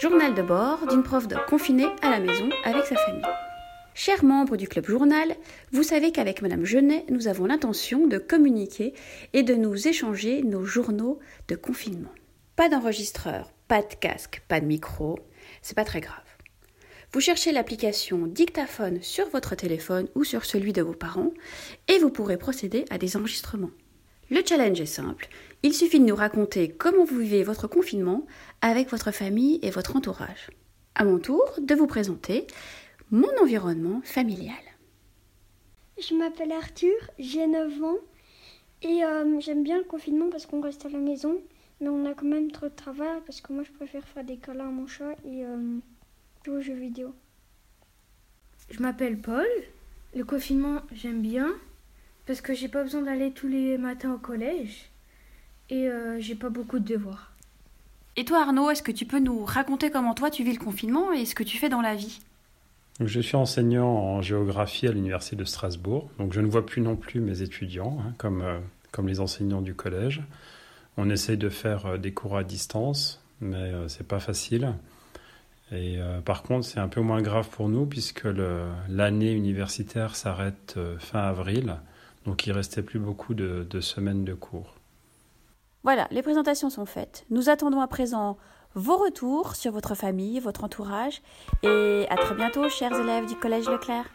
Journal de bord d'une prof de confinée à la maison avec sa famille. Chers membres du club journal, vous savez qu'avec Madame Genet, nous avons l'intention de communiquer et de nous échanger nos journaux de confinement. Pas d'enregistreur, pas de casque, pas de micro, c'est pas très grave. Vous cherchez l'application dictaphone sur votre téléphone ou sur celui de vos parents et vous pourrez procéder à des enregistrements. Le challenge est simple. Il suffit de nous raconter comment vous vivez votre confinement avec votre famille et votre entourage. À mon tour de vous présenter mon environnement familial. Je m'appelle Arthur, j'ai 9 ans et euh, j'aime bien le confinement parce qu'on reste à la maison, mais on a quand même trop de travail parce que moi je préfère faire des câlins à mon chat et euh, jouer aux jeux vidéo. Je m'appelle Paul. Le confinement, j'aime bien parce que j'ai pas besoin d'aller tous les matins au collège et euh, j'ai pas beaucoup de devoirs. Et toi Arnaud, est-ce que tu peux nous raconter comment toi tu vis le confinement et ce que tu fais dans la vie? Je suis enseignant en géographie à l'Université de Strasbourg, donc je ne vois plus non plus mes étudiants, hein, comme, euh, comme les enseignants du collège. On essaye de faire euh, des cours à distance, mais euh, c'est pas facile. Et par contre, c'est un peu moins grave pour nous puisque l'année universitaire s'arrête fin avril, donc il restait plus beaucoup de, de semaines de cours. Voilà, les présentations sont faites. Nous attendons à présent vos retours sur votre famille, votre entourage. Et à très bientôt, chers élèves du Collège Leclerc.